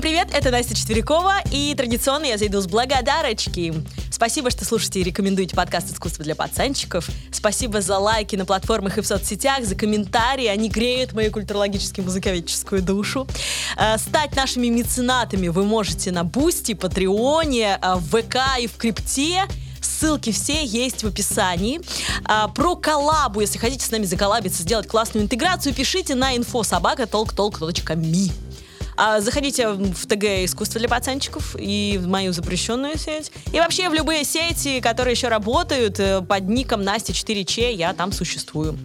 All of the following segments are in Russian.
Всем привет, это Настя Четверякова, и традиционно я зайду с благодарочки. Спасибо, что слушаете и рекомендуете подкаст «Искусство для пацанчиков». Спасибо за лайки на платформах и в соцсетях, за комментарии, они греют мою культурологически-музыковедческую душу. Э, стать нашими меценатами вы можете на Boosty, Патреоне, э, в ВК и в Крипте. Ссылки все есть в описании. А, про коллабу, если хотите с нами заколлабиться, сделать классную интеграцию, пишите на info.sobaka.talk.talk.me. А, заходите в ТГ «Искусство для пацанчиков» и в мою запрещенную сеть. И вообще в любые сети, которые еще работают, э, под ником Настя 4Ч я там существую.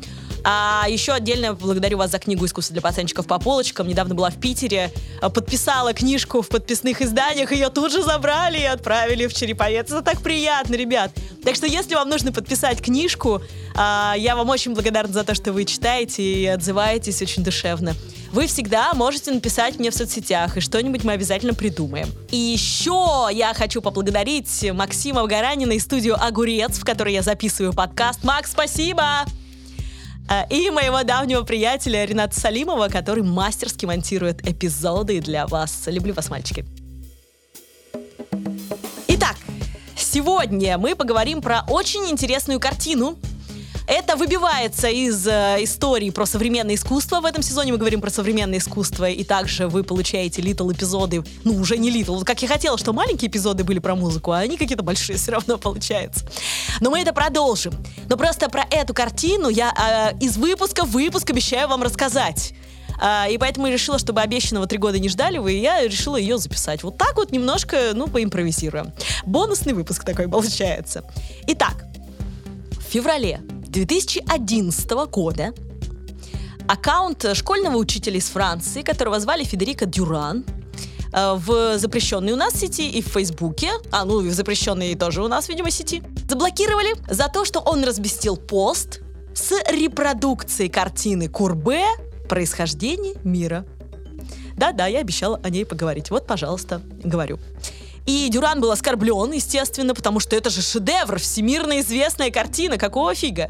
А еще отдельно благодарю вас за книгу «Искусство для пацанчиков по полочкам». Недавно была в Питере, э, подписала книжку в подписных изданиях, ее тут же забрали и отправили в Череповец. Это так приятно, ребят. Так что если вам нужно подписать книжку, а, я вам очень благодарна за то, что вы читаете и отзываетесь очень душевно. Вы всегда можете написать мне в соцсетях, и что-нибудь мы обязательно придумаем. И еще я хочу поблагодарить Максима Гаранина и студию «Огурец», в которой я записываю подкаст. Макс, спасибо! А, и моего давнего приятеля Рената Салимова, который мастерски монтирует эпизоды для вас. Люблю вас, мальчики. Итак, сегодня мы поговорим про очень интересную картину, это выбивается из э, истории про современное искусство. В этом сезоне мы говорим про современное искусство, и также вы получаете литл эпизоды, ну, уже не литл, как я хотела, что маленькие эпизоды были про музыку, а они какие-то большие все равно получаются. Но мы это продолжим. Но просто про эту картину я э, из выпуска в выпуск обещаю вам рассказать. А, и поэтому я решила, чтобы обещанного три года не ждали вы, и я решила ее записать. Вот так вот немножко, ну, поимпровизируем. Бонусный выпуск такой получается. Итак, в феврале 2011 года аккаунт школьного учителя из Франции, которого звали Федерико Дюран, э, в запрещенной у нас сети и в Фейсбуке, а ну и в запрещенной тоже у нас, видимо, сети, заблокировали за то, что он разместил пост с репродукцией картины Курбе «Происхождение мира». Да-да, я обещала о ней поговорить. Вот, пожалуйста, говорю. И Дюран был оскорблен, естественно, потому что это же шедевр, всемирно известная картина, какого фига?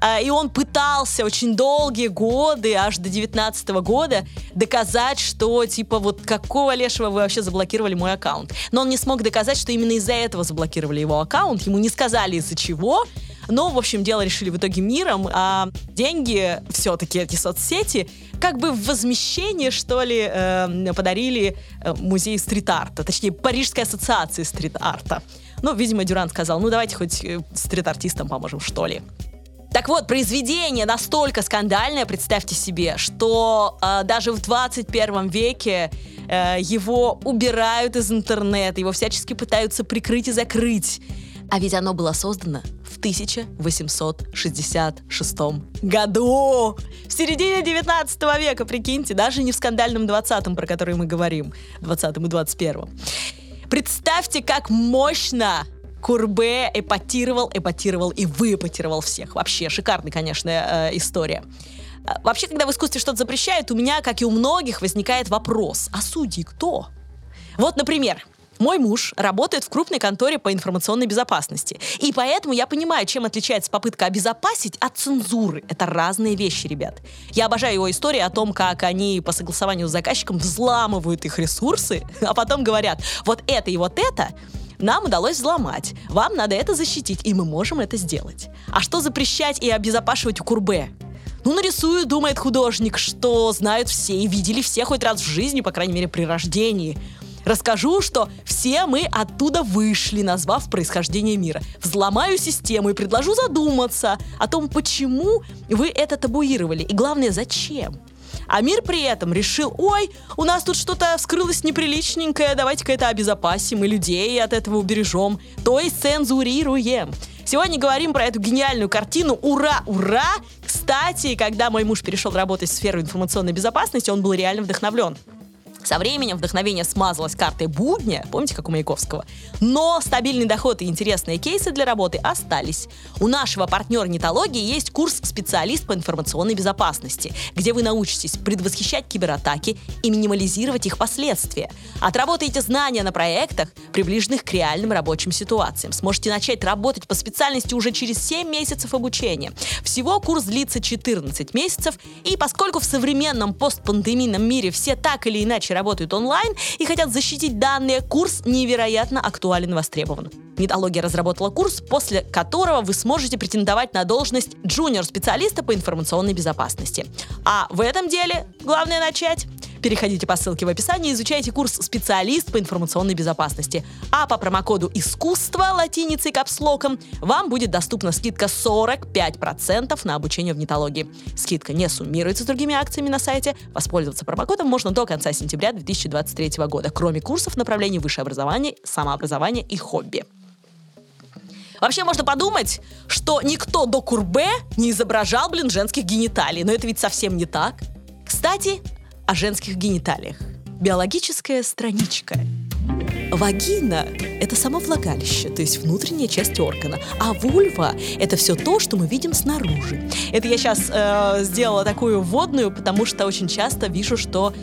А, и он пытался очень долгие годы, аж до 19 года, доказать, что, типа, вот какого лешего вы вообще заблокировали мой аккаунт. Но он не смог доказать, что именно из-за этого заблокировали его аккаунт. Ему не сказали из-за чего, но, в общем, дело решили в итоге миром, а деньги, все-таки эти соцсети, как бы в возмещение, что ли, э, подарили музею стрит-арта, точнее, Парижской ассоциации стрит-арта. Ну, видимо, Дюран сказал, ну, давайте хоть э, стрит-артистам поможем, что ли. Так вот, произведение настолько скандальное, представьте себе, что э, даже в 21 веке э, его убирают из интернета, его всячески пытаются прикрыть и закрыть. А ведь оно было создано в 1866 году. В середине 19 века, прикиньте, даже не в скандальном 20-м, про который мы говорим, 20-м и 21-м. Представьте, как мощно Курбе эпатировал, эпатировал и выпатировал всех. Вообще, шикарная, конечно, э, история. Э, вообще, когда в искусстве что-то запрещают, у меня, как и у многих, возникает вопрос, а судьи кто? Вот, например, мой муж работает в крупной конторе по информационной безопасности. И поэтому я понимаю, чем отличается попытка обезопасить от цензуры. Это разные вещи, ребят. Я обожаю его истории о том, как они по согласованию с заказчиком взламывают их ресурсы, а потом говорят, вот это и вот это нам удалось взломать. Вам надо это защитить, и мы можем это сделать. А что запрещать и обезопашивать у Курбе? Ну, нарисую, думает художник, что знают все и видели все хоть раз в жизни, по крайней мере, при рождении. Расскажу, что все мы оттуда вышли, назвав происхождение мира. Взломаю систему и предложу задуматься о том, почему вы это табуировали. И главное, зачем. А мир при этом решил, ой, у нас тут что-то вскрылось неприличненькое, давайте-ка это обезопасим и людей от этого убережем, то есть цензурируем. Сегодня говорим про эту гениальную картину. Ура, ура! Кстати, когда мой муж перешел работать в сферу информационной безопасности, он был реально вдохновлен. Со временем вдохновение смазалось картой будня, помните, как у Маяковского? Но стабильный доход и интересные кейсы для работы остались. У нашего партнера Нетологии есть курс «Специалист по информационной безопасности», где вы научитесь предвосхищать кибератаки и минимализировать их последствия. Отработаете знания на проектах, приближенных к реальным рабочим ситуациям. Сможете начать работать по специальности уже через 7 месяцев обучения. Всего курс длится 14 месяцев, и поскольку в современном постпандемийном мире все так или иначе работают онлайн и хотят защитить данные, курс невероятно актуален и востребован. Нетология разработала курс, после которого вы сможете претендовать на должность джуниор-специалиста по информационной безопасности. А в этом деле главное начать Переходите по ссылке в описании изучайте курс «Специалист по информационной безопасности». А по промокоду «Искусство» латиницей капслоком вам будет доступна скидка 45% на обучение в нетологии. Скидка не суммируется с другими акциями на сайте. Воспользоваться промокодом можно до конца сентября 2023 года, кроме курсов направлений высшее образование, самообразование и хобби. Вообще можно подумать, что никто до Курбе не изображал, блин, женских гениталий. Но это ведь совсем не так. Кстати, о женских гениталиях. Биологическая страничка. Вагина – это само влагалище, то есть внутренняя часть органа, а вульва – это все то, что мы видим снаружи. Это я сейчас э, сделала такую вводную, потому что очень часто вижу, что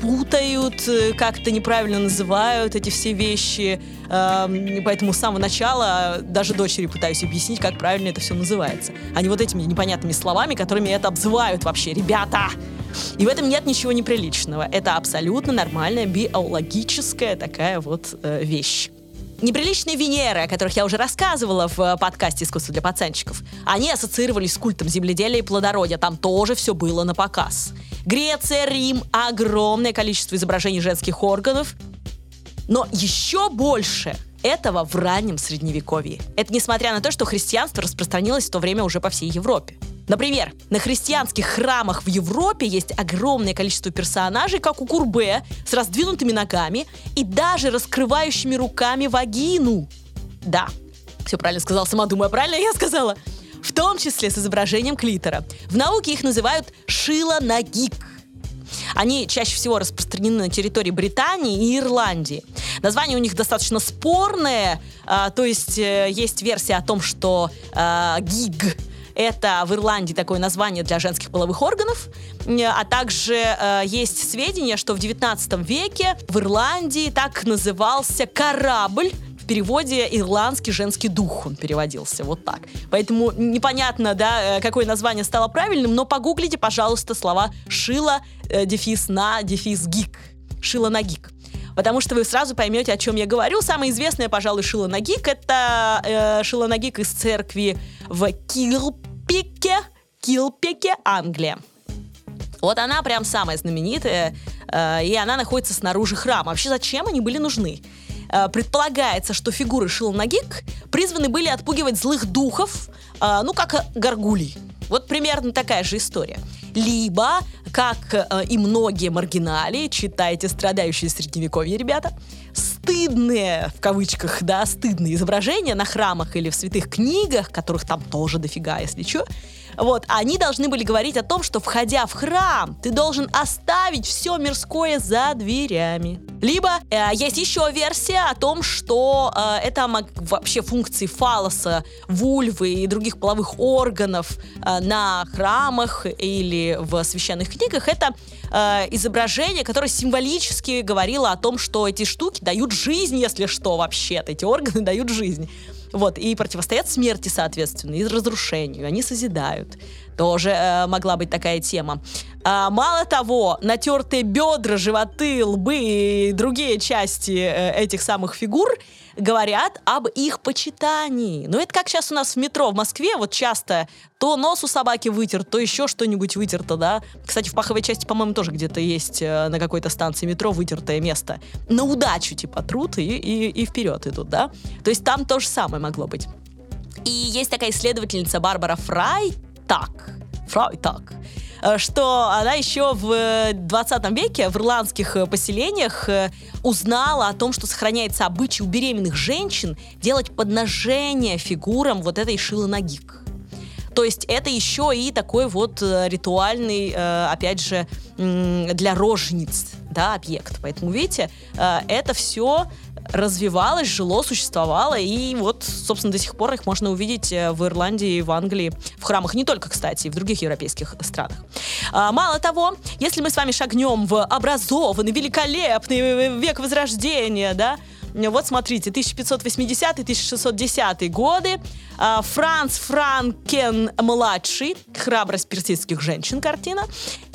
путают, э, как-то неправильно называют эти все вещи. Эм, поэтому с самого начала даже дочери пытаюсь объяснить, как правильно это все называется. А не вот этими непонятными словами, которыми это обзывают вообще. Ребята! И в этом нет ничего неприличного. Это абсолютно нормальная биологическая такая вот э, вещь. Неприличные Венеры, о которых я уже рассказывала в э, подкасте «Искусство для пацанчиков», они ассоциировались с культом земледелия и плодородия. Там тоже все было на показ. Греция, Рим, огромное количество изображений женских органов. Но еще больше этого в раннем средневековье. Это несмотря на то, что христианство распространилось в то время уже по всей Европе. Например, на христианских храмах в Европе есть огромное количество персонажей, как у Курбе, с раздвинутыми ногами и даже раскрывающими руками вагину. Да, все правильно сказал, сама думаю, правильно я сказала? В том числе с изображением клитора. В науке их называют шилонагик. Они чаще всего распространены на территории Британии и Ирландии. Название у них достаточно спорное, а, то есть э, есть версия о том, что а, гиг это в Ирландии такое название для женских половых органов. А также э, есть сведения, что в 19 веке в Ирландии так назывался корабль, в переводе ирландский женский дух он переводился вот так. Поэтому непонятно, да, э, какое название стало правильным, но погуглите, пожалуйста, слова шила, э, дефис на, дефис гик. Шила на гик потому что вы сразу поймете, о чем я говорю. Самое известное, пожалуй, Шила Нагик — это э, Нагик из церкви в Килпике, Килпике, Англия. Вот она прям самая знаменитая, э, и она находится снаружи храма. Вообще, зачем они были нужны? Э, предполагается, что фигуры Шилнагик призваны были отпугивать злых духов, э, ну, как горгулей. Вот примерно такая же история. Либо, как и многие маргинали, читайте «Страдающие средневековье», ребята, стыдные, в кавычках, да, стыдные изображения на храмах или в святых книгах, которых там тоже дофига, если что, вот, они должны были говорить о том, что входя в храм, ты должен оставить все мирское за дверями. Либо э, есть еще версия о том, что э, это вообще функции фалоса, вульвы и других половых органов э, на храмах или в священных книгах. Это э, изображение, которое символически говорило о том, что эти штуки дают жизнь, если что, вообще-то. Эти органы дают жизнь. Вот, и противостоят смерти, соответственно, и разрушению. Они созидают. Тоже э, могла быть такая тема. А, мало того, натертые бедра, животы, лбы и другие части э, этих самых фигур говорят об их почитании. Но это как сейчас у нас в метро в Москве, вот часто то нос у собаки вытер, то еще что-нибудь вытерто, да. Кстати, в паховой части, по-моему, тоже где-то есть э, на какой-то станции метро вытертое место. На удачу, типа, труд и, и, и вперед идут, да. То есть там то же самое могло быть. И есть такая исследовательница Барбара Фрайтак. Фрайтак Э, что она еще в 20 веке в ирландских э, поселениях э, узнала о том, что сохраняется обычай у беременных женщин делать подношение фигурам вот этой шилонагик. То есть это еще и такой вот ритуальный, опять же, для рожениц, да, объект. Поэтому, видите, это все развивалось, жило, существовало, и вот, собственно, до сих пор их можно увидеть э, в Ирландии, в Англии, в храмах, не только, кстати, в других европейских странах. А, мало того, если мы с вами шагнем в образованный, великолепный век Возрождения, да, Вот смотрите, 1580-1610 годы. А, Франц Франкен-младший, «Храбрость персидских женщин» картина.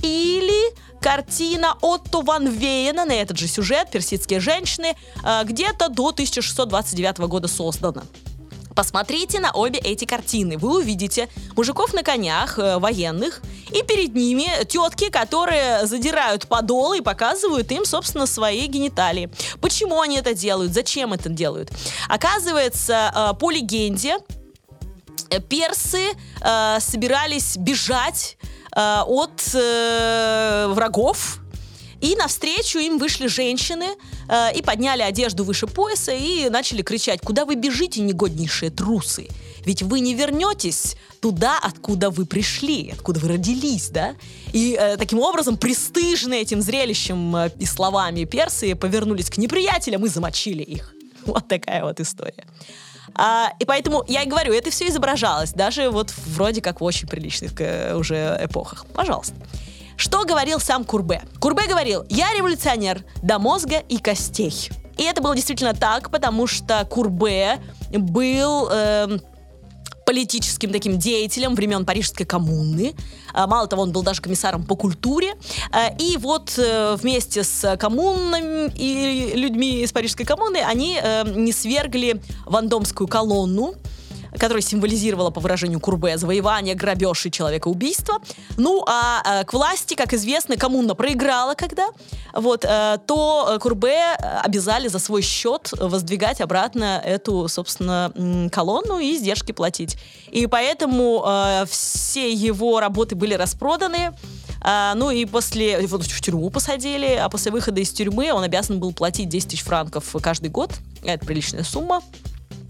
Или картина Отто Ван Вейена на этот же сюжет «Персидские женщины» а, где-то до 1629 года создана. Посмотрите на обе эти картины. Вы увидите мужиков на конях, э, военных, и перед ними тетки, которые задирают подол и показывают им, собственно, свои гениталии. Почему они это делают? Зачем это делают? Оказывается, э, по легенде, э, персы э, собирались бежать э, от э, врагов и навстречу им вышли женщины э, и подняли одежду выше пояса и начали кричать, куда вы бежите, негоднейшие трусы? Ведь вы не вернетесь туда, откуда вы пришли, откуда вы родились, да? И э, таким образом, пристыжные этим зрелищем э, и словами персы повернулись к неприятелям и замочили их. Вот такая вот история. А, и поэтому я и говорю, это все изображалось, даже вот вроде как в очень приличных э, уже эпохах. Пожалуйста. Что говорил сам Курбе? Курбе говорил, я революционер до мозга и костей. И это было действительно так, потому что Курбе был... Э, политическим таким деятелем времен Парижской коммуны. А, мало того, он был даже комиссаром по культуре. А, и вот э, вместе с коммунами и людьми из Парижской коммуны они э, не свергли Вандомскую колонну, которая символизировала, по выражению Курбе, завоевание, грабеж и человекоубийство. Ну, а э, к власти, как известно, коммуна проиграла когда, вот, э, то э, Курбе обязали за свой счет воздвигать обратно эту, собственно, колонну и издержки платить. И поэтому все его работы были распроданы, а, ну и после, вот в тюрьму посадили, а после выхода из тюрьмы он обязан был платить 10 тысяч франков каждый год. Это приличная сумма.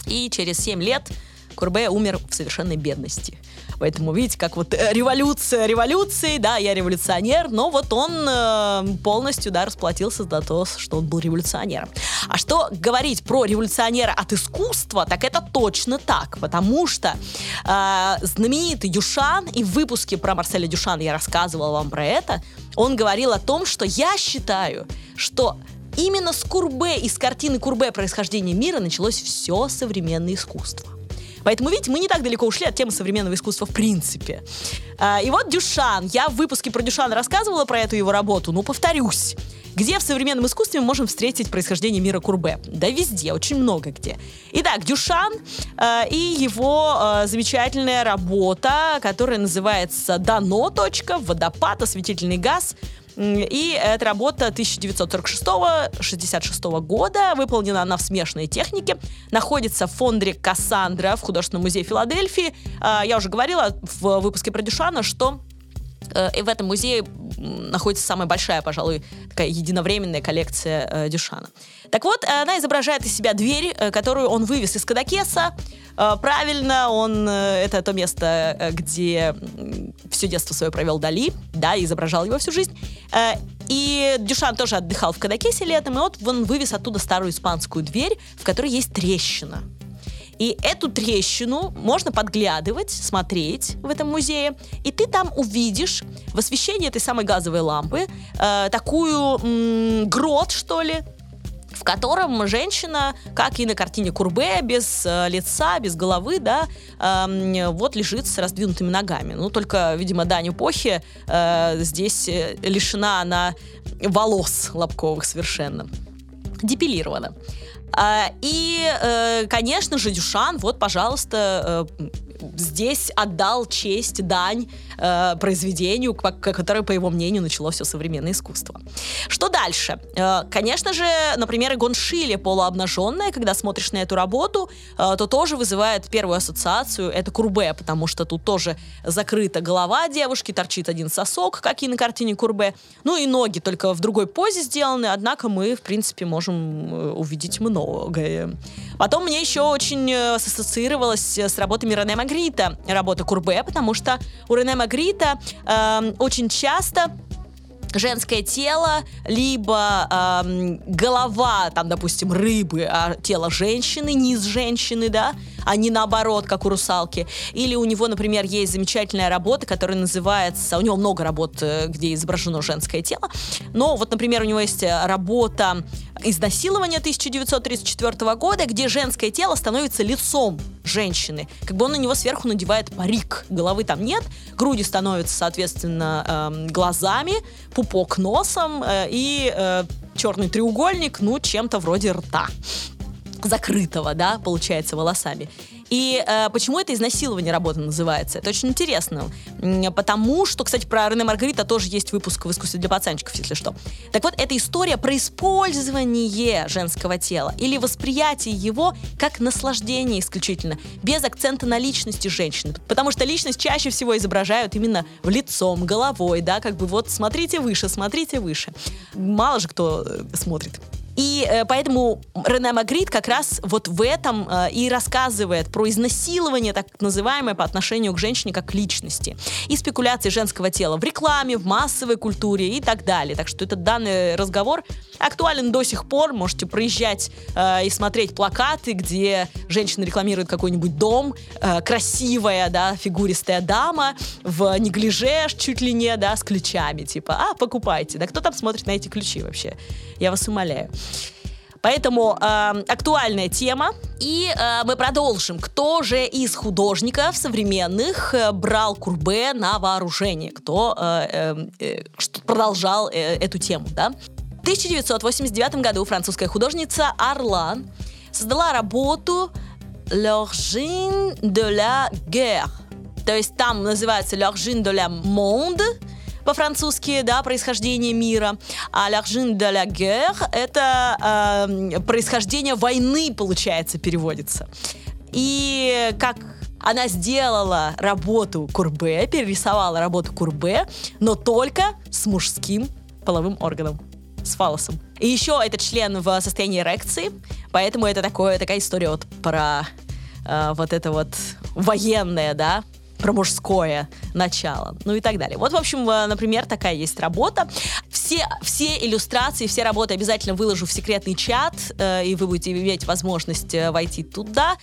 И через 7 лет Курбе умер в совершенной бедности. Поэтому, видите, как вот э, революция революции, да, я революционер, но вот он э, полностью, да, расплатился за то, что он был революционером. А что говорить про революционера от искусства, так это точно так, потому что э, знаменитый Дюшан, и в выпуске про Марселя Дюшана я рассказывала вам про это, он говорил о том, что я считаю, что именно с Курбе, из картины Курбе «Происхождение мира» началось все современное искусство. Поэтому, видите, мы не так далеко ушли от темы современного искусства в принципе. А, и вот Дюшан. Я в выпуске про Дюшана рассказывала про эту его работу, но повторюсь. Где в современном искусстве мы можем встретить происхождение мира Курбе? Да везде, очень много где. Итак, Дюшан э, и его э, замечательная работа, которая называется «Дано. Водопад, осветительный газ». И эта работа 1946-66 года, выполнена она в смешанной технике, находится в фонде Кассандра в Художественном музее Филадельфии. А, я уже говорила в выпуске про Дюшана, что э, в этом музее находится самая большая, пожалуй, такая единовременная коллекция э, Дюшана. Так вот, она изображает из себя дверь, э, которую он вывез из Кадакеса. Правильно, он это то место, где все детство свое провел Дали, да, и изображал его всю жизнь. И Дюшан тоже отдыхал в Кадакесе летом, и вот он вывез оттуда старую испанскую дверь, в которой есть трещина. И эту трещину можно подглядывать, смотреть в этом музее, и ты там увидишь в освещении этой самой газовой лампы э, такую м, грот, что ли, в котором женщина, как и на картине Курбе, без э, лица, без головы, да, э, вот лежит с раздвинутыми ногами. Ну, только, видимо, дань эпохи э, здесь э, лишена она волос лобковых совершенно. Депилирована. А, и, э, конечно же, Дюшан, вот, пожалуйста, э, здесь отдал честь, дань э, произведению, которое, по его мнению, начало все современное искусство. Что дальше? Э, конечно же, например, Игон Шиле полуобнаженная, когда смотришь на эту работу, э, то тоже вызывает первую ассоциацию, это Курбе, потому что тут тоже закрыта голова девушки, торчит один сосок, как и на картине Курбе, ну и ноги, только в другой позе сделаны, однако мы, в принципе, можем э, увидеть многое. Потом мне еще очень э, ассоциировалось с работами Рене Магрита, работа Курбе, потому что у Рене Магрита э, очень часто женское тело, либо эм, голова, там, допустим, рыбы, а тело женщины, низ женщины, да, а не наоборот, как у русалки. Или у него, например, есть замечательная работа, которая называется... У него много работ, э, где изображено женское тело. Но вот, например, у него есть э, работа изнасилование 1934 года, где женское тело становится лицом женщины. Как бы он на него сверху надевает парик. Головы там нет, груди становятся, соответственно, э, глазами, пупок носом э, и э, черный треугольник, ну, чем-то вроде рта закрытого, да, получается, волосами. И э, почему это изнасилование работа называется? Это очень интересно. Потому что, кстати, про Рене Маргарита тоже есть выпуск в искусстве для пацанчиков, если что. Так вот, это история про использование женского тела или восприятие его как наслаждение исключительно, без акцента на личности женщины. Потому что личность чаще всего изображают именно в лицом, головой, да, как бы вот смотрите выше, смотрите выше. Мало же кто э, смотрит. И э, поэтому Рене Магрит как раз вот в этом э, и рассказывает про изнасилование, так называемое, по отношению к женщине как к личности. И спекуляции женского тела в рекламе, в массовой культуре и так далее. Так что этот данный разговор актуален до сих пор. Можете проезжать э, и смотреть плакаты, где женщина рекламирует какой-нибудь дом, э, красивая, да, фигуристая дама в неглиже чуть ли не, да, с ключами. Типа, а, покупайте. Да кто там смотрит на эти ключи вообще? Я вас умоляю. Поэтому э, актуальная тема. И э, мы продолжим. Кто же из художников современных э, брал Курбе на вооружение? Кто э, э, э, продолжал э, эту тему, да? В 1989 году французская художница Арлан создала работу «L'origine de la guerre». То есть там называется «L'origine de la monde», по-французски, да, происхождение мира. А l'origine de la guerre — это э, происхождение войны, получается, переводится. И как она сделала работу Курбе, перерисовала работу Курбе, но только с мужским половым органом, с фалосом. И еще этот член в состоянии эрекции, поэтому это такое, такая история вот про э, вот это вот военное, да, про мужское начало, ну и так далее. Вот, в общем, э, например, такая есть работа. Все, все иллюстрации, все работы обязательно выложу в секретный чат, э, и вы будете иметь возможность э, войти туда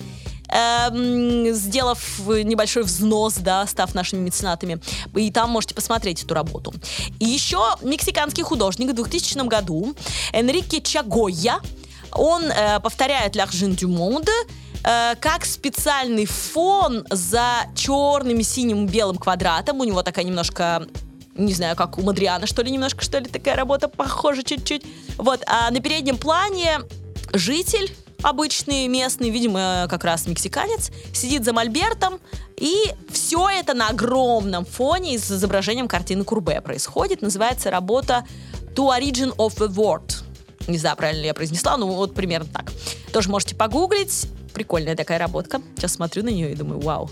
эм, сделав небольшой взнос, да, став нашими меценатами. И там можете посмотреть эту работу. И еще мексиканский художник в 2000 году Энрике Чагойя, он э, повторяет «L'Argent du Monde», э, как специальный фон за черным, синим, белым квадратом. У него такая немножко не знаю, как у Мадриана, что ли, немножко, что ли, такая работа похожа чуть-чуть. Вот, а на переднем плане житель обычный, местный, видимо, как раз мексиканец, сидит за мольбертом, и все это на огромном фоне с изображением картины Курбе происходит. Называется работа To Origin of the World. Не знаю, правильно ли я произнесла, но вот примерно так. Тоже можете погуглить. Прикольная такая работка. Сейчас смотрю на нее и думаю, вау.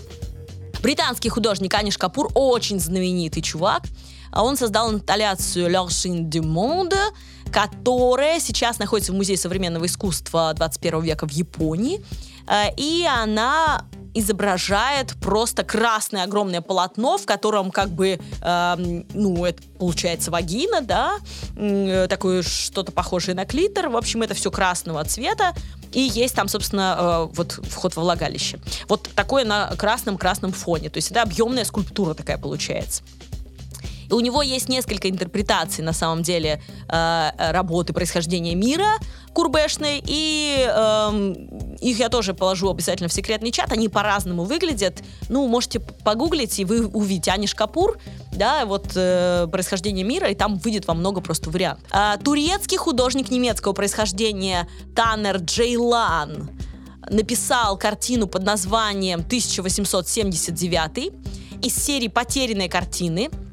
Британский художник Аниш Капур очень знаменитый чувак. А он создал инсталляцию L'Origine du Monde, которая сейчас находится в Музее современного искусства 21 века в Японии. Э, и она изображает просто красное огромное полотно, в котором как бы, э, ну, это получается вагина, да, э, такое что-то похожее на клитор. В общем, это все красного цвета. И есть там, собственно, э, вот вход во влагалище. Вот такое на красном-красном фоне. То есть это объемная скульптура такая получается. И у него есть несколько интерпретаций, на самом деле, э, работы происхождения мира курбешной, и э, их я тоже положу обязательно в секретный чат, они по-разному выглядят, ну, можете погуглить, и вы увидите. Аниш Капур, да, вот э, происхождение мира, и там выйдет вам много просто вариантов. А, турецкий художник немецкого происхождения Танер Джейлан написал картину под названием 1879 из серии «Потерянные картины», Э,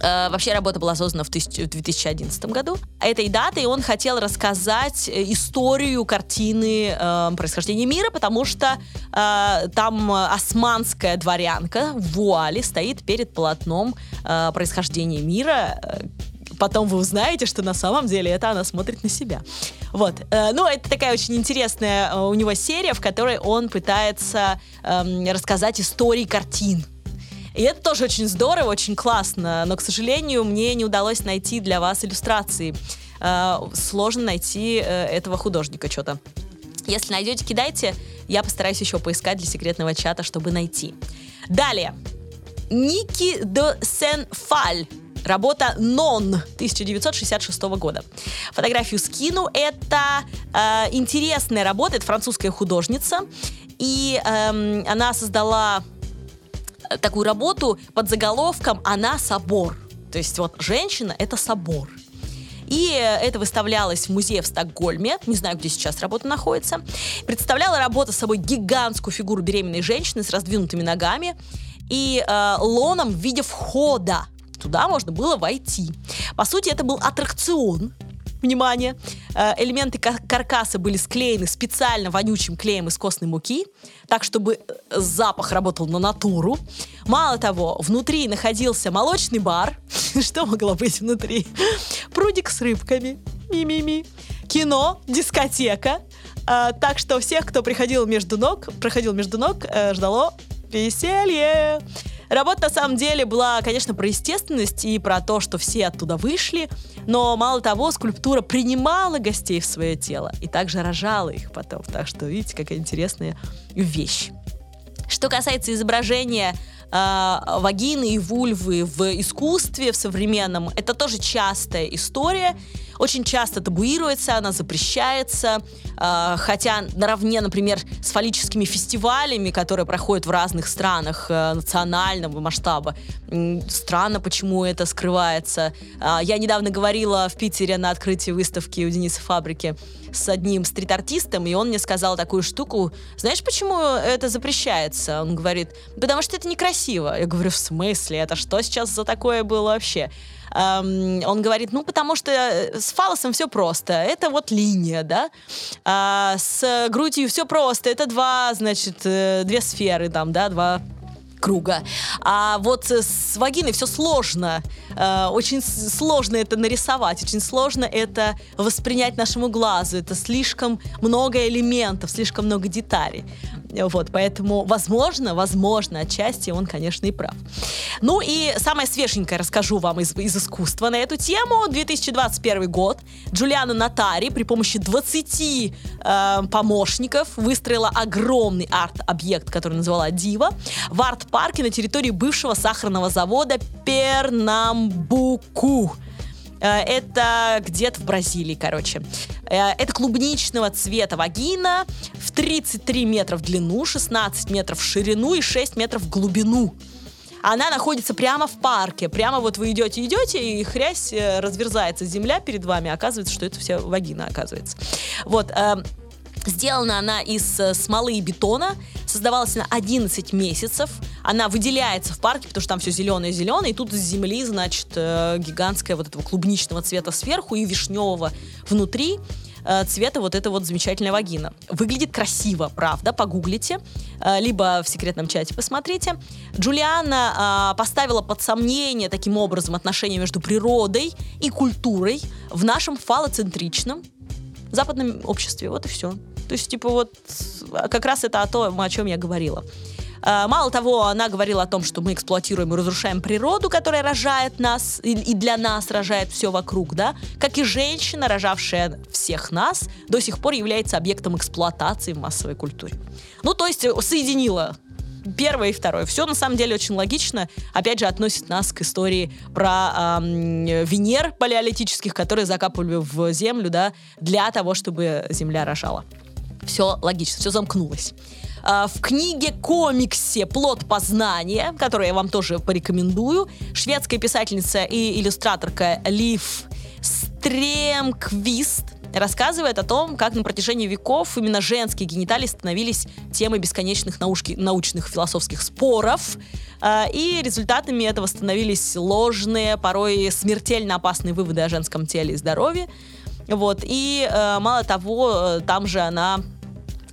вообще работа была создана в, тысяч, в 2011 году. Этой датой он хотел рассказать э, историю картины э, происхождения мира, потому что э, там османская дворянка в вуале стоит перед полотном э, происхождения мира. Потом вы узнаете, что на самом деле это она смотрит на себя. Вот. Э, ну, это такая очень интересная у него серия, в которой он пытается э, рассказать истории картин и это тоже очень здорово, очень классно, но, к сожалению, мне не удалось найти для вас иллюстрации. Э, сложно найти э, этого художника что-то. Если найдете, кидайте. Я постараюсь еще поискать для секретного чата, чтобы найти. Далее. Ники де Сен-Фаль. Работа «Нон» 1966 года. Фотографию скину. Это э, интересная работа, это французская художница. И э, она создала такую работу под заголовком «Она собор». То есть вот женщина — это собор. И это выставлялось в музее в Стокгольме, не знаю, где сейчас работа находится. Представляла работа собой гигантскую фигуру беременной женщины с раздвинутыми ногами и э, лоном в виде входа. Туда можно было войти. По сути, это был аттракцион, внимание, э, элементы каркаса были склеены специально вонючим клеем из костной муки, так, чтобы э, запах работал на натуру. Мало того, внутри находился молочный бар. Что могло быть внутри? Прудик с рыбками. Ми-ми-ми. Кино, дискотека. А, так что всех, кто приходил между ног, проходил между ног, ждало веселье. Работа на самом деле была, конечно, про естественность и про то, что все оттуда вышли, но мало того, скульптура принимала гостей в свое тело и также рожала их потом. Так что видите, какая интересная вещь. Что касается изображения э, вагины и вульвы в искусстве, в современном, это тоже частая история. Очень часто табуируется, она запрещается, э, хотя наравне, например, с фаллическими фестивалями, которые проходят в разных странах э, национального масштаба, э, странно, почему это скрывается. Э, я недавно говорила в Питере на открытии выставки у Дениса Фабрики с одним стрит-артистом, и он мне сказал такую штуку, знаешь, почему это запрещается? Он говорит, потому что это некрасиво. Я говорю, в смысле? Это что сейчас за такое было вообще? эм, он говорит, ну, потому что э, с фалосом все просто, это вот линия, да, а с грудью все просто, это два, значит, э, две сферы там, да, два круга. А вот с вагиной все сложно. Э, очень сложно это нарисовать, очень сложно это воспринять нашему глазу. Это слишком много элементов, слишком много деталей. Вот, поэтому, возможно, возможно, отчасти он, конечно, и прав. Ну и самое свеженькое расскажу вам из, из искусства на эту тему. 2021 год. Джулиана Натари при помощи 20 э, помощников выстроила огромный арт-объект, который назвала Дива, в арт-парке на территории бывшего сахарного завода Пернамбуку. Э, это где-то в Бразилии, короче. Э, это клубничного цвета вагина в 33 метра в длину, 16 метров в ширину и 6 метров в глубину. Она находится прямо в парке. Прямо вот вы идете, идете, и хрясь э, разверзается земля перед вами. Оказывается, что это вся вагина, оказывается. Вот. Сделана она из э, смолы и бетона, создавалась на 11 месяцев. Она выделяется в парке, потому что там все зеленое-зеленое, и тут из земли, значит, э, гигантская вот этого клубничного цвета сверху и вишневого внутри э, цвета вот эта вот замечательная вагина. Выглядит красиво, правда, погуглите, либо в секретном чате посмотрите. Джулиана поставила под сомнение таким образом отношения между природой и культурой в нашем фалоцентричном западном обществе. Вот и все. То есть, типа, вот как раз это о том, о чем я говорила. А, мало того, она говорила о том, что мы эксплуатируем и разрушаем природу, которая рожает нас и, для нас рожает все вокруг, да, как и женщина, рожавшая всех нас, до сих пор является объектом эксплуатации в массовой культуре. Ну, то есть соединила первое и второе. Все на самом деле очень логично. Опять же, относит нас к истории про эм, Венер палеолитических, которые закапывали в землю, да, для того, чтобы земля рожала. Все логично, все замкнулось. А, в книге-комиксе «Плод познания», которую я вам тоже порекомендую, шведская писательница и иллюстраторка Лив Стремквист рассказывает о том, как на протяжении веков именно женские гениталии становились темой бесконечных наушки, научных философских споров, э, и результатами этого становились ложные, порой смертельно опасные выводы о женском теле и здоровье. Вот. И э, мало того, э, там же она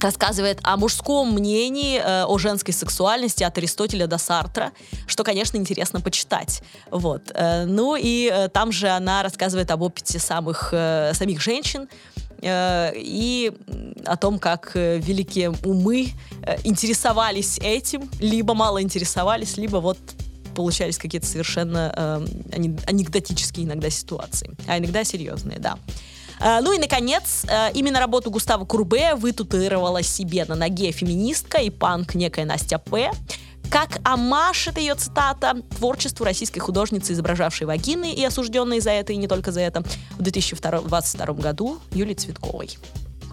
рассказывает о мужском мнении э, о женской сексуальности от Аристотеля до Сартра, что, конечно, интересно почитать. Вот. Э, ну и э, там же она рассказывает об опыте самых, э, самих женщин, э, и о том, как э, великие умы э, интересовались этим, либо мало интересовались, либо вот получались какие-то совершенно э, анекдотические иногда ситуации, а иногда серьезные, да. Э, ну и, наконец, э, именно работу Густава Курбе вытатуировала себе на ноге феминистка и панк некая Настя П., Как амаш, это ее цитата, творчеству российской художницы, изображавшей вагины и осужденной за это, и не только за это, в 2022 году Юлии Цветковой.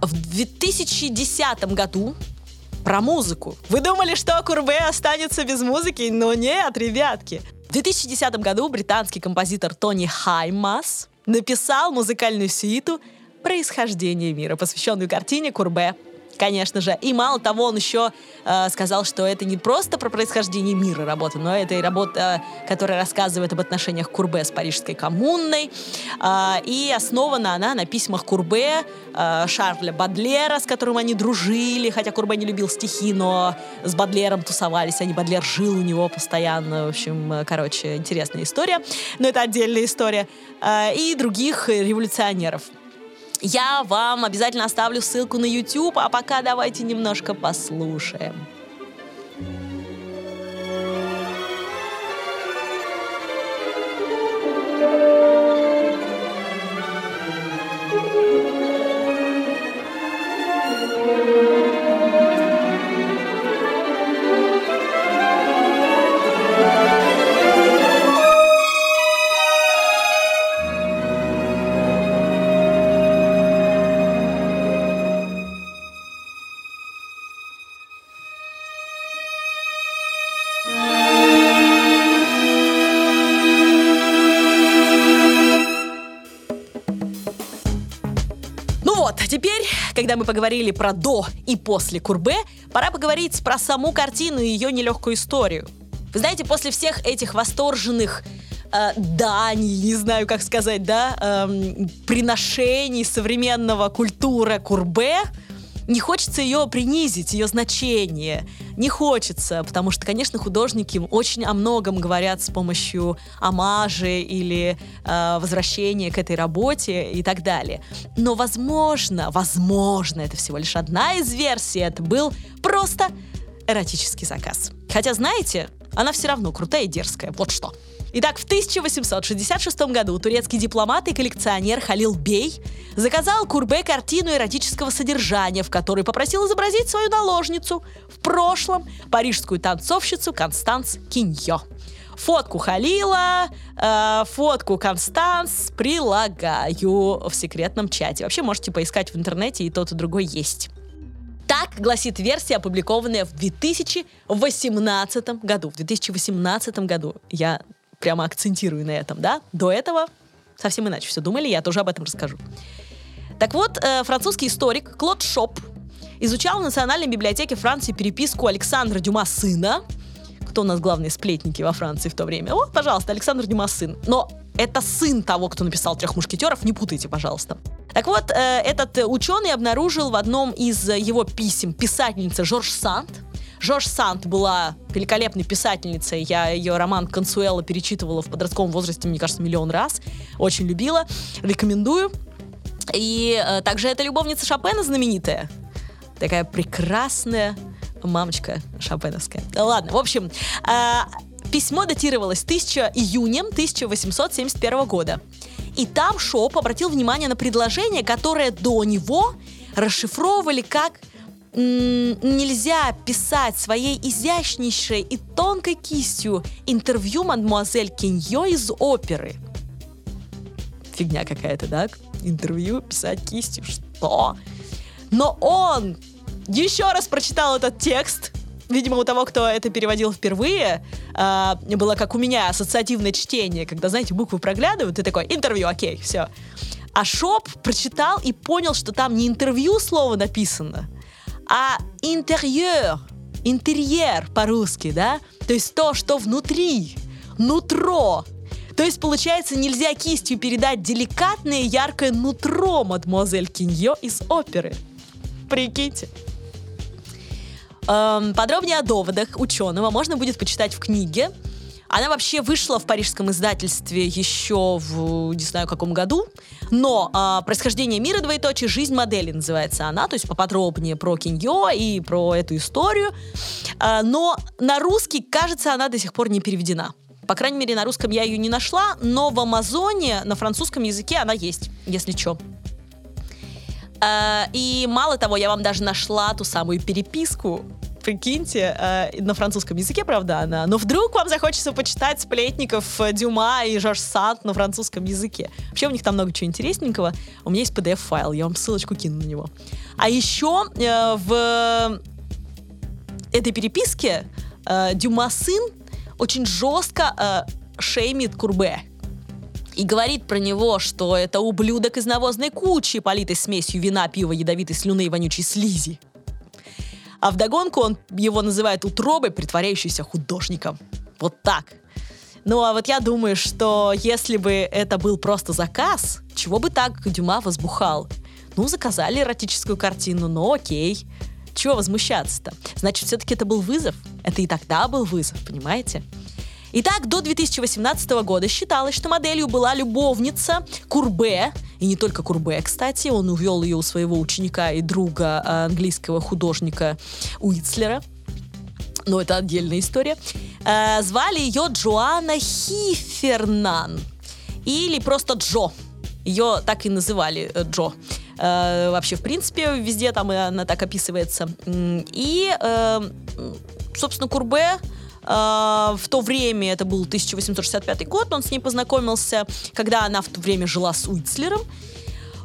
В 2010 году про музыку. Вы думали, что Курбе останется без музыки? Но нет, ребятки. В 2010 году британский композитор Тони Хаймас написал музыкальную сюиту «Происхождение мира», посвященную картине Курбе конечно же. И мало того, он еще э, сказал, что это не просто про происхождение мира работа, но это и работа, которая рассказывает об отношениях Курбе с Парижской коммунной. Э, и основана она на письмах Курбе, э, Шарля Бадлера, с которым они дружили, хотя Курбе не любил стихи, но с Бадлером тусовались, они Бадлер жил у него постоянно. В общем, э, короче, интересная история. Но это отдельная история. Э, и других революционеров. Я вам обязательно оставлю ссылку на YouTube, а пока давайте немножко послушаем. Когда мы поговорили про до и после Курбе, пора поговорить про саму картину и ее нелегкую историю. Вы знаете, после всех этих восторженных э, даний, не знаю, как сказать, да, э, приношений современного культуры Курбе, не хочется ее принизить, ее значение. Не хочется, потому что, конечно, художники очень о многом говорят с помощью амажи или э, возвращения к этой работе и так далее. Но, возможно, возможно, это всего лишь одна из версий, это был просто эротический заказ. Хотя, знаете, она все равно крутая и дерзкая. Вот что. Итак, в 1866 году турецкий дипломат и коллекционер Халил Бей заказал Курбе картину эротического содержания, в которой попросил изобразить свою наложницу, в прошлом парижскую танцовщицу Констанс Киньо. Фотку Халила, э, фотку Констанс прилагаю в секретном чате. Вообще можете поискать в интернете, и тот, и другой есть. Так гласит версия, опубликованная в 2018 году. В 2018 году я прямо акцентирую на этом, да? До этого совсем иначе все думали, я тоже об этом расскажу. Так вот, э, французский историк Клод Шоп изучал в Национальной библиотеке Франции переписку Александра Дюма сына. Кто у нас главные сплетники во Франции в то время? О, пожалуйста, Александр Дюма сын. Но это сын того, кто написал «Трех мушкетеров», не путайте, пожалуйста. Так вот, э, этот ученый обнаружил в одном из его писем писательница Жорж Санд, Жорж Сант была великолепной писательницей. Я ее роман «Консуэла» перечитывала в подростковом возрасте, мне кажется, миллион раз. Очень любила. Рекомендую. И э, также это любовница Шопена знаменитая. Такая прекрасная мамочка шопеновская. Ладно, в общем, э, письмо датировалось 1000 июнем 1871 года. И там Шоп обратил внимание на предложение, которое до него расшифровывали как нельзя писать своей изящнейшей и тонкой кистью интервью мадмуазель Киньо из оперы. Фигня какая-то, да? Интервью писать кистью, что? Но он еще раз прочитал этот текст, видимо, у того, кто это переводил впервые, э, было как у меня ассоциативное чтение, когда, знаете, буквы проглядывают, и такой, интервью, окей, все. А Шоп прочитал и понял, что там не интервью слово написано, а интерьер, интерьер по-русски, да? То есть то, что внутри, нутро. То есть, получается, нельзя кистью передать деликатное яркое нутро мадемуазель Киньо из оперы. Прикиньте. Эм, подробнее о доводах ученого можно будет почитать в книге она вообще вышла в парижском издательстве еще в не знаю каком году, но а, «Происхождение мира, двоеточие, жизнь модели» называется она, то есть поподробнее про Киньо и про эту историю. А, но на русский, кажется, она до сих пор не переведена. По крайней мере, на русском я ее не нашла, но в Амазоне на французском языке она есть, если что. И мало того, я вам даже нашла ту самую переписку прикиньте, э, на французском языке, правда, она, но вдруг вам захочется почитать сплетников э, Дюма и Жорж Санд на французском языке. Вообще у них там много чего интересненького. У меня есть PDF-файл, я вам ссылочку кину на него. А еще э, в этой переписке э, Дюма сын очень жестко э, шеймит Курбе. И говорит про него, что это ублюдок из навозной кучи, политой смесью вина, пива, ядовитой слюны и вонючей слизи. А вдогонку он его называет утробой, притворяющейся художником. Вот так. Ну а вот я думаю, что если бы это был просто заказ, чего бы так Дюма возбухал? Ну, заказали эротическую картину, ну окей. Чего возмущаться-то? Значит, все-таки это был вызов. Это и тогда был вызов, понимаете? Итак, до 2018 года считалось, что моделью была любовница Курбе, и не только Курбе, кстати, он увел ее у своего ученика и друга а, английского художника Уитслера. Но это отдельная история. Э, звали ее Джоанна Хифернан. Или просто Джо. Ее так и называли э, Джо. Э, вообще, в принципе, везде там она так описывается. И, собственно, Курбе в то время, это был 1865 год, он с ней познакомился, когда она в то время жила с Уитслером.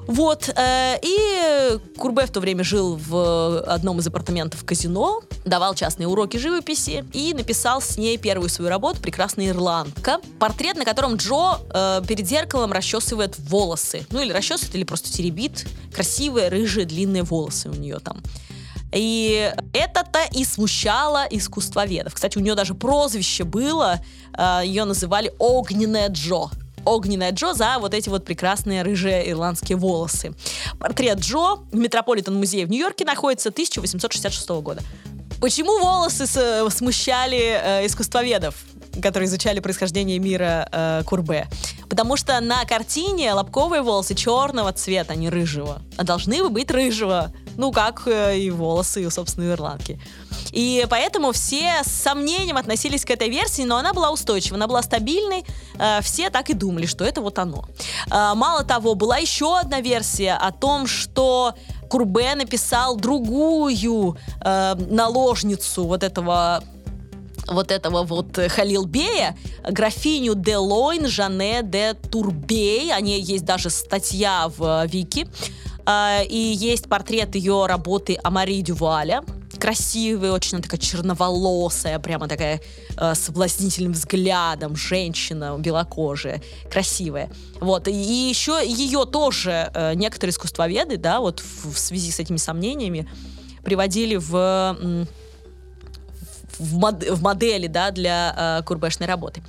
Вот, э, и Курбе в то время жил в одном из апартаментов казино, давал частные уроки живописи и написал с ней первую свою работу «Прекрасная ирландка». Портрет, на котором Джо э, перед зеркалом расчесывает волосы. Ну, или расчесывает, или просто теребит. Красивые, рыжие, длинные волосы у нее там. И это-то и смущало искусствоведов. Кстати, у нее даже прозвище было, э, ее называли «Огненная Джо» огненная Джо за вот эти вот прекрасные рыжие ирландские волосы. Портрет Джо в Метрополитен-музее в Нью-Йорке находится 1866 года. Почему волосы смущали э, искусствоведов? которые изучали происхождение мира э, Курбе. Потому что на картине лобковые волосы черного цвета, а не рыжего. А должны бы быть рыжего. Ну, как э, и волосы, собственно, ирландки. И поэтому все с сомнением относились к этой версии, но она была устойчива, она была стабильной. Э, все так и думали, что это вот оно. Э, мало того, была еще одна версия о том, что Курбе написал другую наложницу вот этого вот этого вот Халилбея, графиню де Лойн Жане де Турбей, о ней есть даже статья в Вики, и есть портрет ее работы Амари Дюваля, красивая, очень такая черноволосая, прямо такая э, с соблазнительным взглядом, женщина белокожая, красивая. Вот, и, и еще ее тоже э, некоторые искусствоведы, да, вот в, в связи с этими сомнениями приводили в, в, мод, в модели, да, для э, курбешной работы.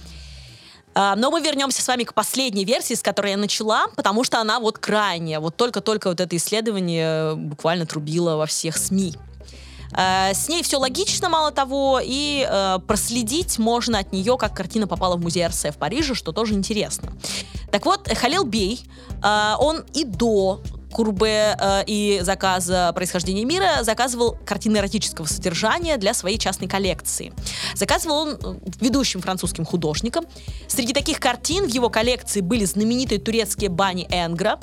А, но мы вернемся с вами к последней версии, с которой я начала, потому что она вот крайняя. Вот только-только вот это исследование буквально трубило во всех СМИ. Э, с ней все логично, мало того, и э, проследить можно от нее, как картина попала в музей Арсе в Париже, что тоже интересно. Так вот, Халил Бей, он и до Курбе э, и заказа «Происхождение мира» заказывал картины эротического содержания для своей частной коллекции. Заказывал он э, ведущим французским художникам. Среди таких картин в его коллекции были знаменитые турецкие бани Энгра,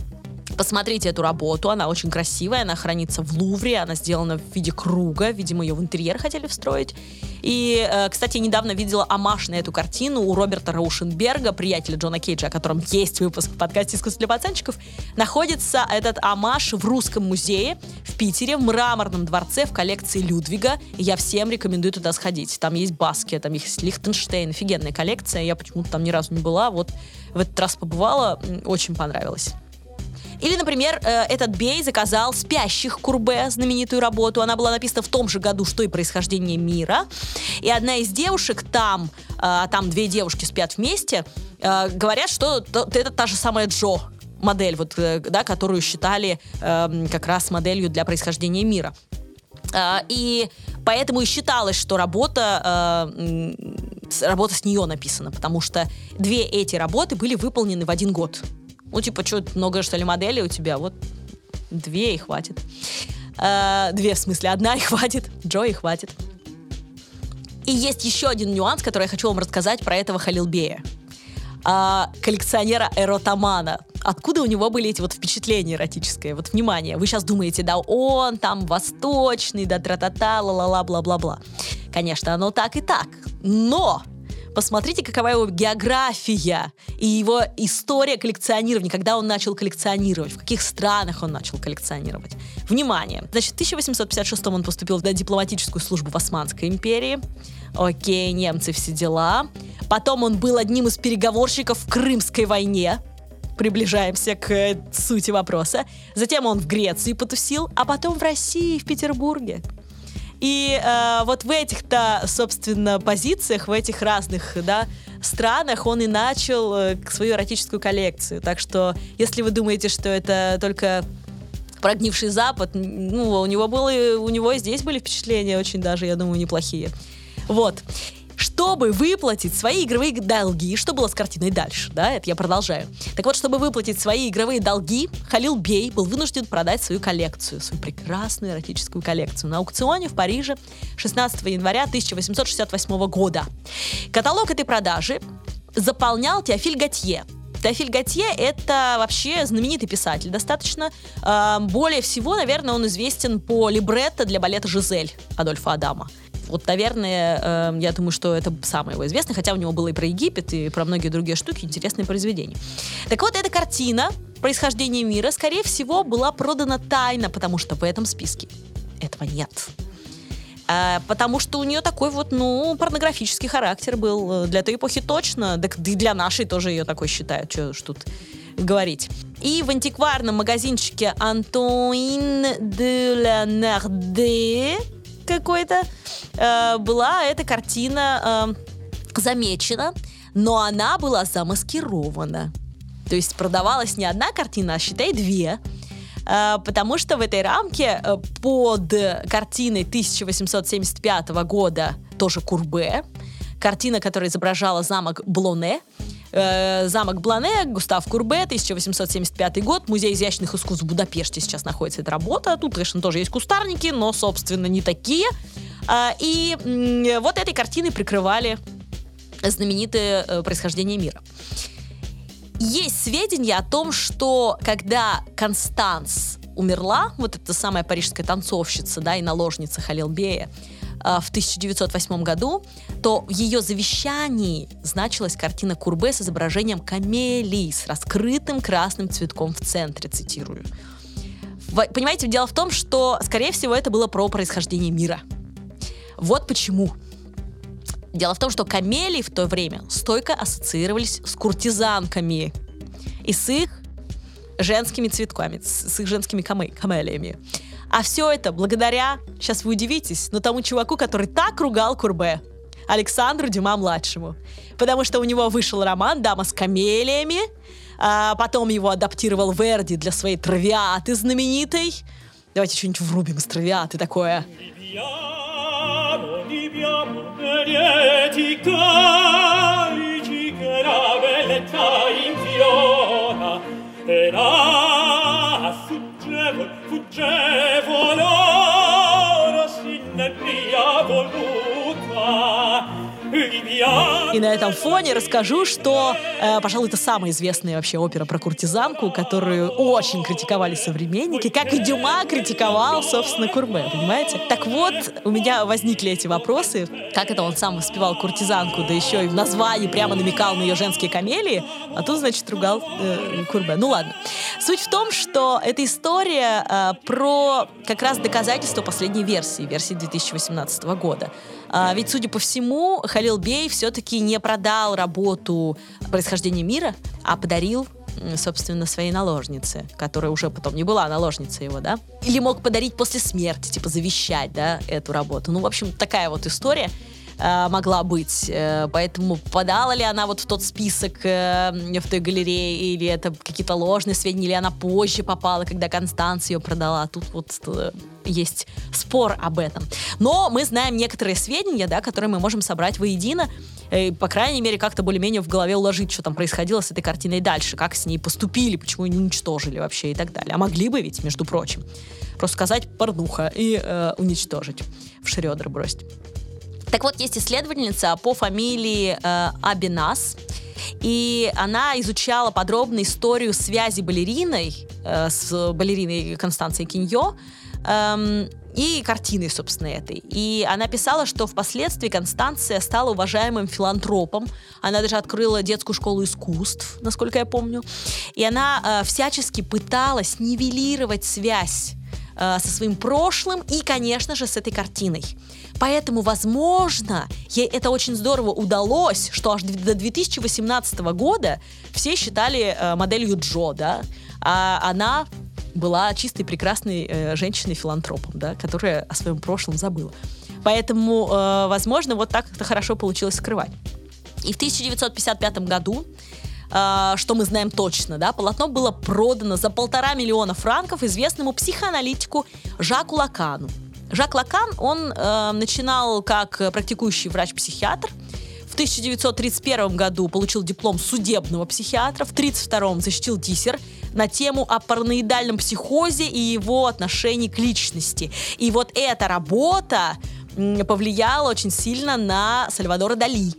Посмотрите эту работу, она очень красивая, она хранится в Лувре, она сделана в виде круга, видимо, ее в интерьер хотели встроить. И, э, кстати, недавно видела амаш на эту картину у Роберта Раушенберга, приятеля Джона Кейджа, о котором есть выпуск в подкасте «Искусство для пацанчиков». Находится этот амаш в Русском музее в Питере, в Мраморном дворце в коллекции Людвига. И я всем рекомендую туда сходить. Там есть Баски, там есть Лихтенштейн, офигенная коллекция. Я почему-то там ни разу не была, вот в этот раз побывала, очень понравилось. Или, например, э, этот Бей заказал «Спящих Курбе», знаменитую работу. Она была написана в том же году, что и «Происхождение мира». И одна из девушек там, э, там две девушки спят вместе, э, говорят, что это та же самая Джо, модель, вот, да, которую считали э, как раз моделью для происхождения мира. Э, и поэтому и считалось, что работа, э, работа с нее написана, потому что две эти работы были выполнены в один год. Ну, типа, что, много, что ли, моделей у тебя? Вот две и хватит. А, две, в смысле, одна и хватит. Джо и хватит. И есть еще один нюанс, который я хочу вам рассказать про этого Халилбея. А, коллекционера эротомана. откуда у него были эти вот впечатления эротические. Вот внимание, вы сейчас думаете, да, он там восточный, да, тра-та-та, ла-ла-ла, бла-бла-бла. Конечно, оно так и так. Но Посмотрите, какова его география и его история коллекционирования, когда он начал коллекционировать, в каких странах он начал коллекционировать. Внимание! Значит, в 1856 он поступил на дипломатическую службу в Османской империи. Окей, немцы, все дела. Потом он был одним из переговорщиков в Крымской войне. Приближаемся к сути вопроса. Затем он в Греции потусил, а потом в России, в Петербурге. И э, вот в этих-то, собственно, позициях, в этих разных, да, странах он и начал э, свою эротическую коллекцию. Так что, если вы думаете, что это только прогнивший Запад, ну, у него было, у него здесь были впечатления очень даже, я думаю, неплохие. Вот чтобы выплатить свои игровые долги, что было с картиной дальше, да, это я продолжаю. Так вот, чтобы выплатить свои игровые долги, Халил Бей был вынужден продать свою коллекцию, свою прекрасную эротическую коллекцию на аукционе в Париже 16 января 1868 года. Каталог этой продажи заполнял Теофиль Готье, Теофиль Готье — это вообще знаменитый писатель достаточно. Э, более всего, наверное, он известен по либретто для балета «Жизель» Адольфа Адама. Вот, наверное, э, я думаю, что это самое его известное, хотя у него было и про Египет, и про многие другие штуки, интересные произведения. Так вот, эта картина «Происхождение мира», скорее всего, была продана тайно, потому что в этом списке этого нет. А, потому что у нее такой вот, ну, порнографический характер был. Э, для той эпохи точно, да и для нашей тоже ее такой считают, что ж тут говорить. И в антикварном магазинчике Антуин де ла Нарде какой-то э, была эта картина э, замечена, но она была замаскирована. То есть продавалась не одна картина, а считай две. Э, потому что в этой рамке э, под картиной 1875 года тоже Курбе, картина, которая изображала замок Блоне, э, замок Блане, Густав Курбе, 1875 год, Музей изящных искусств в Будапеште сейчас находится эта работа. Тут, конечно, тоже есть кустарники, но, собственно, не такие. Э, и вот этой картиной прикрывали знаменитое э, происхождение мира. Есть сведения о том, что когда Констанс умерла, вот эта самая парижская танцовщица, да, и наложница Халилбея, а, в 1908 году, то в ее завещании значилась картина Курбе с изображением камелии с раскрытым красным цветком в центре, цитирую. Понимаете, дело в том, что, скорее всего, это было про происхождение мира. Вот почему. Дело в том, что камелии в то время стойко ассоциировались с куртизанками и с их женскими цветками, с их женскими камелиями. А все это благодаря, сейчас вы удивитесь, но тому чуваку, который так ругал Курбе, Александру Дюма-младшему. Потому что у него вышел роман «Дама с камелиями», а потом его адаптировал Верди для своей травиаты знаменитой. Давайте что-нибудь врубим из травиаты такое. fuggevo, che voloro sinne mia volur И на этом фоне расскажу, что, э, пожалуй, это самая известная вообще опера про куртизанку, которую очень критиковали современники, как и Дюма критиковал, собственно, Курбе, понимаете? Так вот, у меня возникли эти вопросы, как это он сам воспевал куртизанку, да еще и в названии прямо намекал на ее женские камелии, а тут, значит, ругал э, Курбе. Ну ладно. Суть в том, что эта история э, про как раз доказательство последней версии, версии 2018 года. А, ведь, судя по всему, Халил Бей все-таки не продал работу происхождения мира, а подарил собственно, своей наложнице, которая уже потом не была наложницей его, да? Или мог подарить после смерти, типа завещать, да, эту работу. Ну, в общем, такая вот история э, могла быть. Э, поэтому подала ли она вот в тот список э, в той галерее, или это какие-то ложные сведения, или она позже попала, когда Констанция ее продала. Тут вот есть спор об этом. Но мы знаем некоторые сведения, да, которые мы можем собрать воедино, э, по крайней мере, как-то более-менее в голове уложить, что там происходило с этой картиной дальше, как с ней поступили, почему ее уничтожили вообще и так далее. А могли бы ведь, между прочим. Просто сказать порнуха и э, уничтожить, в Шрёдер бросить. Так вот, есть исследовательница по фамилии э, Абинас, И она изучала подробно историю связи балериной э, с балериной Констанцией Киньо эм, и картиной, собственно, этой. И она писала, что впоследствии Констанция стала уважаемым филантропом. Она даже открыла детскую школу искусств, насколько я помню. И она э, всячески пыталась нивелировать связь э, со своим прошлым и, конечно же, с этой картиной. Поэтому, возможно, ей это очень здорово удалось, что аж до 2018 года все считали э, моделью Джо, да, а она была чистой, прекрасной э, женщиной-филантропом, да, которая о своем прошлом забыла. Поэтому, э, возможно, вот так это хорошо получилось скрывать. И в 1955 году э, что мы знаем точно, да, полотно было продано за полтора миллиона франков известному психоаналитику Жаку Лакану. Жак Лакан, он э, начинал как практикующий врач-психиатр, в 1931 году получил диплом судебного психиатра, в 1932 защитил диссер на тему о параноидальном психозе и его отношении к личности. И вот эта работа повлияла очень сильно на Сальвадора Дали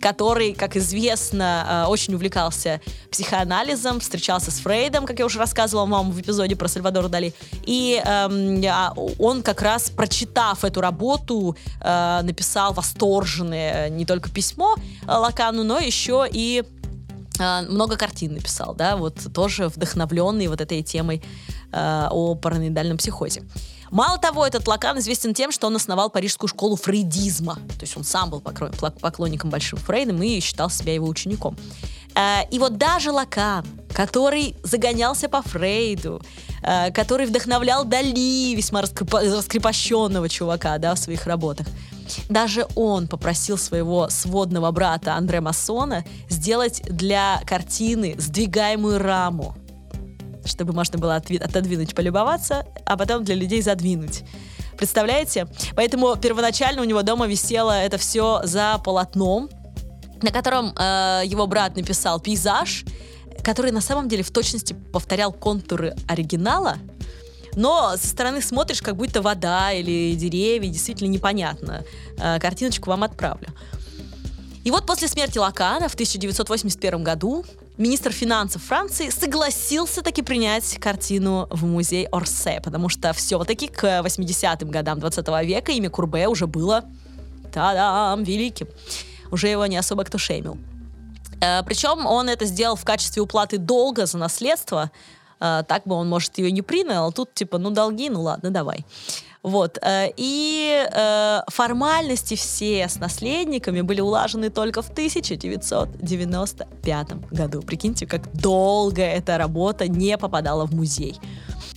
который, как известно, э, очень увлекался психоанализом, встречался с Фрейдом, как я уже рассказывала вам в эпизоде про Сальвадора Дали. И эм, а, он как раз, прочитав эту работу, э, написал восторженное не только письмо Лакану, но еще и э, много картин написал, да, вот тоже вдохновленный вот этой темой о параноидальном психозе. Мало того, этот Лакан известен тем, что он основал парижскую школу фрейдизма. То есть он сам был поклонником большим Фрейдом и считал себя его учеником. Э, и вот даже Лакан, который загонялся по Фрейду, э, который вдохновлял Дали, весьма раскрепощенного чувака, да, в своих работах, даже он попросил своего сводного брата Андре Массона сделать для картины сдвигаемую раму чтобы можно было отодвинуть, полюбоваться, а потом для людей задвинуть. Представляете? Поэтому первоначально у него дома висело это все за полотном, на котором э, его брат написал пейзаж, который на самом деле в точности повторял контуры оригинала, но со стороны смотришь, как будто вода или деревья, действительно непонятно. Э, картиночку вам отправлю. И вот после смерти Лакана в 1981 году министр финансов Франции согласился таки принять картину в музей Орсе, потому что все-таки к 80-м годам 20 века имя Курбе уже было та-дам, великим. Уже его не особо кто шеймил. Э, причем он это сделал в качестве уплаты долга за наследство. Э, так бы он, может, ее не принял, а тут типа, ну долги, ну ладно, давай. Вот. Э, и э, формальности все с наследниками были улажены только в 1995 году. Прикиньте, как долго эта работа не попадала в музей.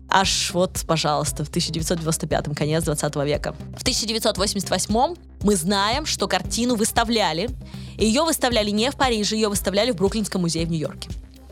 Аж вот, пожалуйста, в 1995 конец 20 века. В 1988 мы знаем, что картину выставляли. Ее выставляли не в Париже, ее выставляли в Бруклинском музее в Нью-Йорке.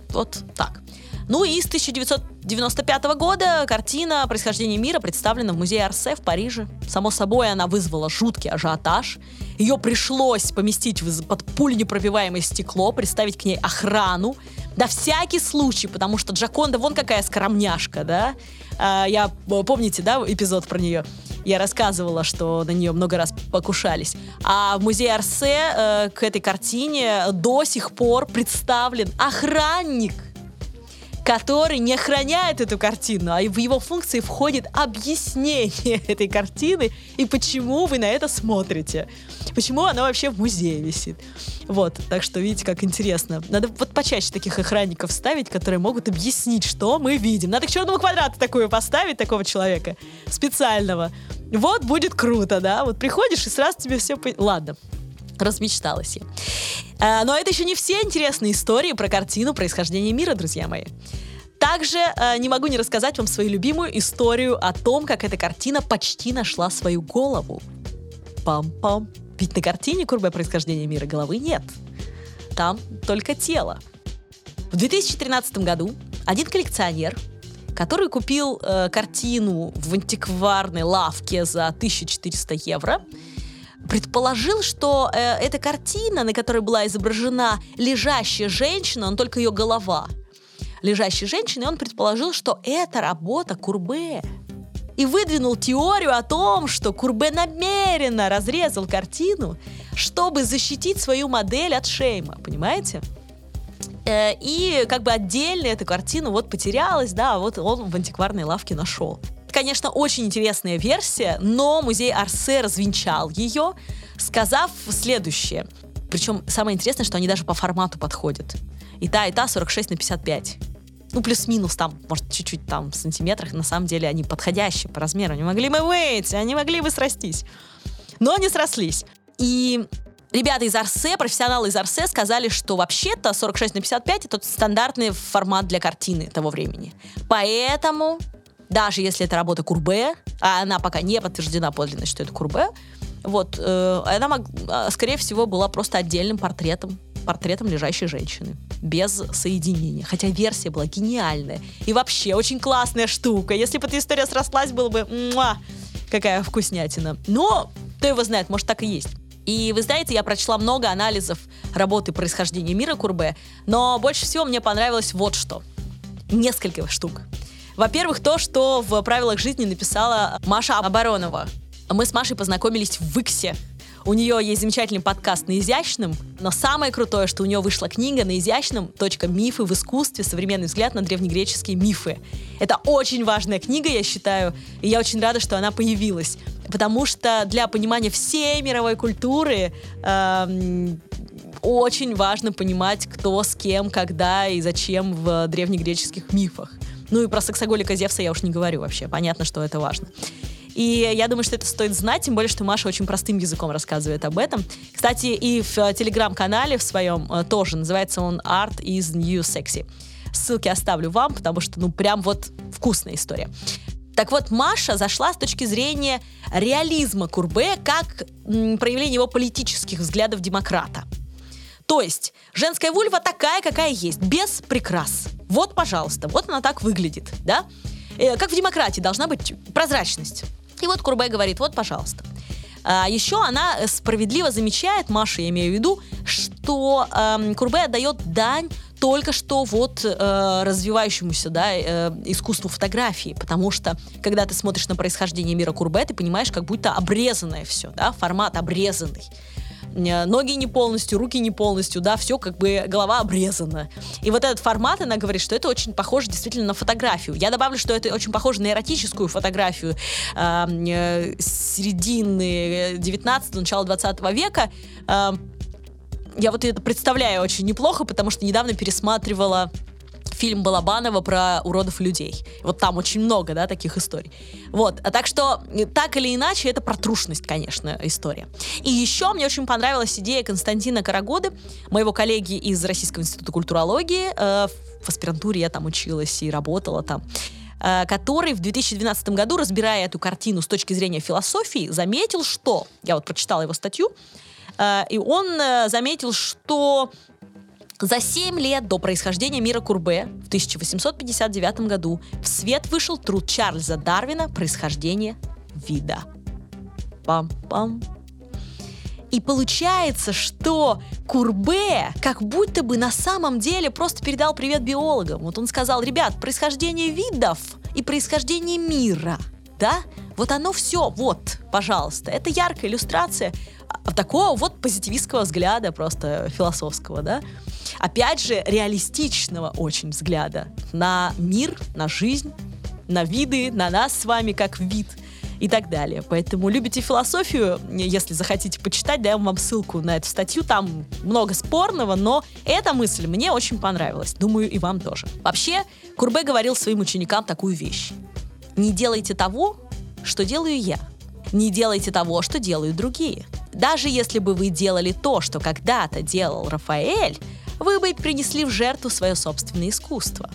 Вот так. Ну и с 1995 года картина «Происхождение мира» представлена в музее Арсе в Париже. Само собой, она вызвала жуткий ажиотаж. Ее пришлось поместить под пуленепробиваемое стекло, представить к ней охрану. Да всякий случай, потому что Джаконда вон какая скромняшка, да? А, я, помните, да, эпизод про нее? Я рассказывала, что на нее много раз покушались. А в музее Арсе э, к этой картине до сих пор представлен охранник который не охраняет эту картину, а в его функции входит объяснение этой картины и почему вы на это смотрите. Почему она вообще в музее висит. Вот, так что видите, как интересно. Надо вот почаще таких охранников ставить, которые могут объяснить, что мы видим. Надо к черному квадрату такую поставить, такого человека, специального. Вот будет круто, да? Вот приходишь и сразу тебе все... Ладно, размечталась я. А, но это еще не все интересные истории про картину происхождения мира, друзья мои. Также э, не могу не рассказать вам свою любимую историю о том, как эта картина почти нашла свою голову. Пам-пам. Ведь на картине Курбе происхождения мира головы нет. Там только тело. В 2013 году один коллекционер, который купил э, картину в антикварной лавке за 1400 евро, предположил, что э, эта картина, на которой была изображена лежащая женщина, он только ее голова, лежащей женщины, он предположил, что это работа Курбе. И выдвинул теорию о том, что Курбе намеренно разрезал картину, чтобы защитить свою модель от шейма. Понимаете? Э, и как бы отдельно эту картину вот потерялась, да, вот он в антикварной лавке нашел. Конечно, очень интересная версия, но музей Арсе развенчал ее, сказав следующее. Причем самое интересное, что они даже по формату подходят. И та, и та 46 на 55 ну, плюс-минус там, может, чуть-чуть там в сантиметрах, на самом деле они подходящие по размеру. Они могли бы выйти, они могли бы срастись. Но не срослись. И ребята из Арсе, профессионалы из Арсе сказали, что вообще-то 46 на 55 это стандартный формат для картины того времени. Поэтому, даже если это работа Курбе, а она пока не подтверждена подлинность, что это Курбе, вот, э, она, мог, а, скорее всего, была просто отдельным портретом портретом лежащей женщины. Без соединения. Хотя версия была гениальная. И вообще очень классная штука. Если бы эта история срослась, было бы... Муа, какая вкуснятина. Но кто его знает, может так и есть. И вы знаете, я прочла много анализов работы происхождения мира Курбе, но больше всего мне понравилось вот что. Несколько штук. Во-первых, то, что в правилах жизни написала Маша Оборонова. Мы с Машей познакомились в Иксе, у нее есть замечательный подкаст на изящном, но самое крутое, что у нее вышла книга на изящном точка мифы в искусстве, современный взгляд на древнегреческие мифы. Это очень важная книга, я считаю, и я очень рада, что она появилась. Потому что для понимания всей мировой культуры эм, очень важно понимать, кто с кем, когда и зачем в древнегреческих мифах. Ну и про сексоголика Зевса я уж не говорю вообще. Понятно, что это важно. И я думаю, что это стоит знать, тем более, что Маша очень простым языком рассказывает об этом. Кстати, и в э, телеграм-канале в своем э, тоже называется он Art is New Sexy. Ссылки оставлю вам, потому что, ну, прям вот вкусная история. Так вот, Маша зашла с точки зрения реализма Курбе как проявление его политических взглядов демократа. То есть, женская вульва такая, какая есть, без прикрас. Вот, пожалуйста, вот она так выглядит, да? Э, как в демократии должна быть прозрачность. И вот Курбай говорит, вот, пожалуйста. А, еще она справедливо замечает, Маша, я имею в виду, что э, Курбе отдает дань только что вот э, развивающемуся да, э, искусству фотографии, потому что когда ты смотришь на происхождение мира Курбе, ты понимаешь, как будто обрезанное все, да, формат обрезанный. Э, ноги не полностью, руки не полностью, да, все как бы голова обрезана. И вот этот формат, она говорит, что это очень похоже действительно на фотографию. Я добавлю, что это очень похоже на эротическую фотографию э, середины 19 начала 20 века. Э, я вот это представляю очень неплохо, потому что недавно пересматривала фильм Балабанова про уродов людей. Вот там очень много, да, таких историй. Вот, а так что, так или иначе, это про трушность, конечно, история. И еще мне очень понравилась идея Константина Карагоды, моего коллеги из Российского института культурологии. Э, в аспирантуре я там училась и работала там э, который в 2012 году, разбирая эту картину с точки зрения философии, заметил, что... Я вот прочитала его статью, э, и он заметил, что за 7 лет до происхождения мира Курбе в 1859 году в свет вышел труд Чарльза Дарвина «Происхождение вида». Пам-пам. И получается, что Курбе как будто бы на самом деле просто передал привет биологам. Вот он сказал, ребят, происхождение видов и происхождение мира, да, вот оно все, вот, пожалуйста. Это яркая иллюстрация такого вот позитивистского взгляда, просто философского, да опять же, реалистичного очень взгляда на мир, на жизнь, на виды, на нас с вами как вид и так далее. Поэтому любите философию, если захотите почитать, даем вам ссылку на эту статью. Там много спорного, но эта мысль мне очень понравилась. Думаю, и вам тоже. Вообще, Курбе говорил своим ученикам такую вещь. Не делайте того, что делаю я. Не делайте того, что делают другие. Даже если бы вы делали то, что когда-то делал Рафаэль, вы бы принесли в жертву свое собственное искусство.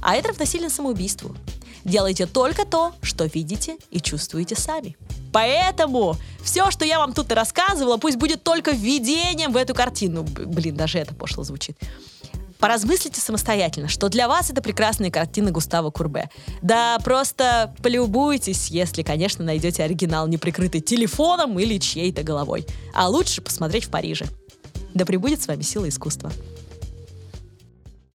А это равносильно самоубийству. Делайте только то, что видите и чувствуете сами. Поэтому все, что я вам тут и рассказывала, пусть будет только введением в эту картину. Блин, даже это пошло звучит. Поразмыслите самостоятельно, что для вас это прекрасная картина Густава Курбе. Да просто полюбуйтесь, если, конечно, найдете оригинал, не прикрытый телефоном или чьей-то головой. А лучше посмотреть в Париже. Да пребудет с вами сила искусства.